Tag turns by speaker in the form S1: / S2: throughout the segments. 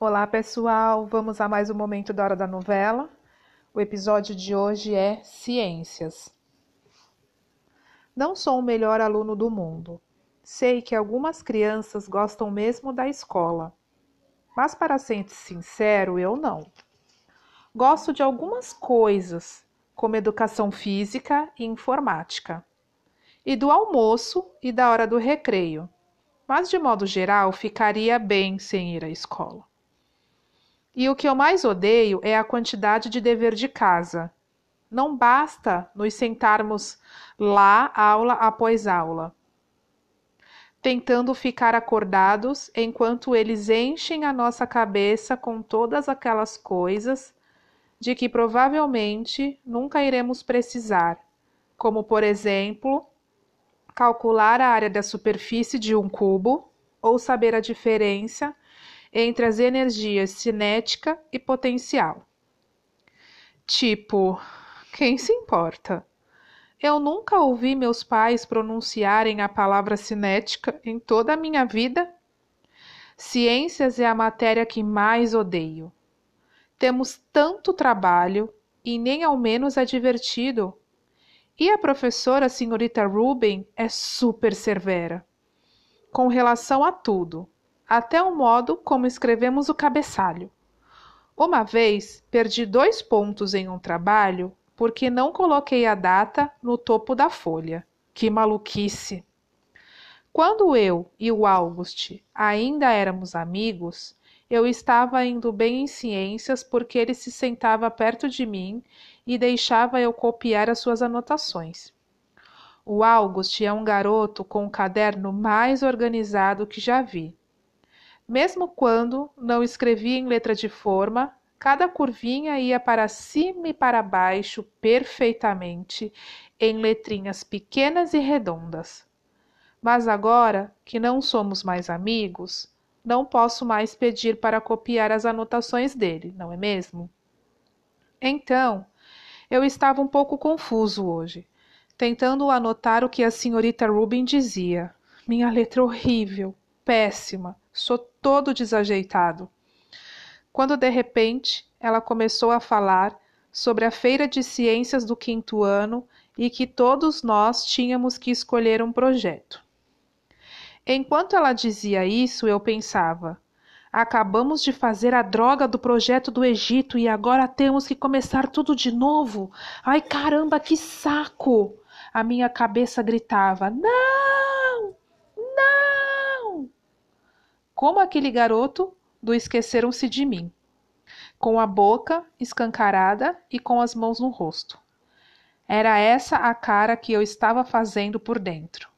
S1: Olá, pessoal! Vamos a mais um momento da hora da novela. O episódio de hoje é Ciências. Não sou o melhor aluno do mundo. Sei que algumas crianças gostam mesmo da escola, mas para ser sincero, eu não. Gosto de algumas coisas, como educação física e informática, e do almoço e da hora do recreio, mas de modo geral ficaria bem sem ir à escola. E o que eu mais odeio é a quantidade de dever de casa. Não basta nos sentarmos lá, aula após aula, tentando ficar acordados enquanto eles enchem a nossa cabeça com todas aquelas coisas de que provavelmente nunca iremos precisar, como, por exemplo, calcular a área da superfície de um cubo ou saber a diferença entre as energias cinética e potencial. Tipo, quem se importa? Eu nunca ouvi meus pais pronunciarem a palavra cinética em toda a minha vida. Ciências é a matéria que mais odeio. Temos tanto trabalho e nem ao menos é divertido. E a professora a senhorita Ruben é super severa com relação a tudo, até o modo como escrevemos o cabeçalho. Uma vez perdi dois pontos em um trabalho porque não coloquei a data no topo da folha. Que maluquice! Quando eu e o August ainda éramos amigos, eu estava indo bem em ciências porque ele se sentava perto de mim e deixava eu copiar as suas anotações. O August é um garoto com o caderno mais organizado que já vi. Mesmo quando não escrevia em letra de forma, Cada curvinha ia para cima e para baixo perfeitamente, em letrinhas pequenas e redondas. Mas agora que não somos mais amigos, não posso mais pedir para copiar as anotações dele, não é mesmo? Então, eu estava um pouco confuso hoje, tentando anotar o que a senhorita Rubin dizia. Minha letra horrível, péssima, sou todo desajeitado quando de repente ela começou a falar sobre a feira de ciências do quinto ano e que todos nós tínhamos que escolher um projeto. Enquanto ela dizia isso, eu pensava: acabamos de fazer a droga do projeto do Egito e agora temos que começar tudo de novo. Ai caramba, que saco! A minha cabeça gritava: não! Não! Como aquele garoto do Esqueceram-se de Mim, com a boca escancarada e com as mãos no rosto. Era essa a cara que eu estava fazendo por dentro.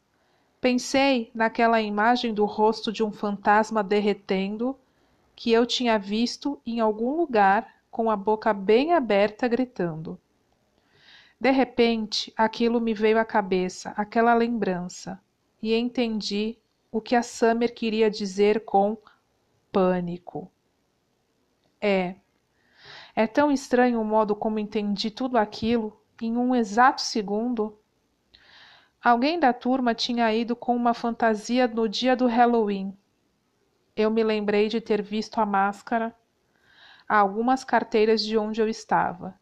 S1: Pensei naquela imagem do rosto de um fantasma derretendo que eu tinha visto em algum lugar com a boca bem aberta gritando. De repente, aquilo me veio à cabeça, aquela lembrança, e entendi o que a Summer queria dizer com pânico. É. É tão estranho o modo como entendi tudo aquilo em um exato segundo. Alguém da turma tinha ido com uma fantasia no dia do Halloween. Eu me lembrei de ter visto a máscara a algumas carteiras de onde eu estava.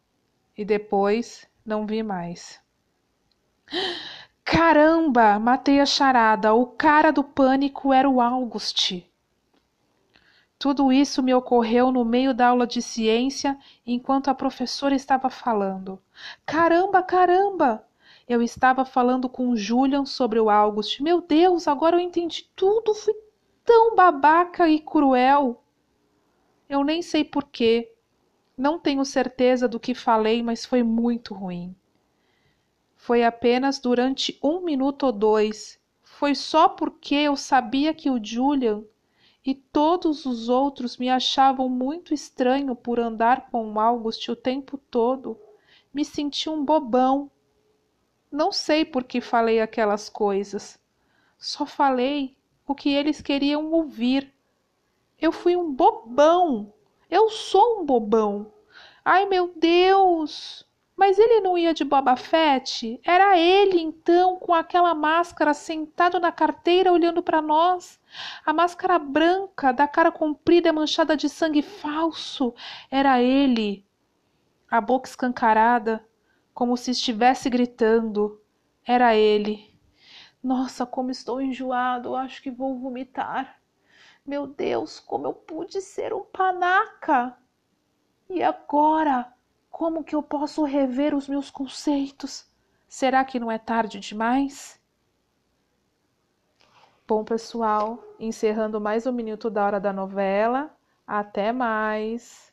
S1: E depois não vi mais. Caramba! Matei a charada. O cara do pânico era o August. Tudo isso me ocorreu no meio da aula de ciência enquanto a professora estava falando. Caramba, caramba! Eu estava falando com o Julian sobre o August. Meu Deus, agora eu entendi tudo. Fui tão babaca e cruel. Eu nem sei porquê. Não tenho certeza do que falei, mas foi muito ruim. Foi apenas durante um minuto ou dois. Foi só porque eu sabia que o Julian e todos os outros me achavam muito estranho por andar com August o tempo todo. Me senti um bobão. Não sei por que falei aquelas coisas. Só falei o que eles queriam ouvir. Eu fui um bobão. Eu sou um bobão. Ai, meu Deus! Mas ele não ia de Boba Fett? Era ele, então, com aquela máscara, sentado na carteira olhando para nós. A máscara branca da cara comprida manchada de sangue falso era ele. A boca escancarada, como se estivesse gritando, era ele. Nossa, como estou enjoado, acho que vou vomitar. Meu Deus, como eu pude ser um panaca! E agora, como que eu posso rever os meus conceitos? Será que não é tarde demais? Bom, pessoal, encerrando mais um minuto da hora da novela. Até mais!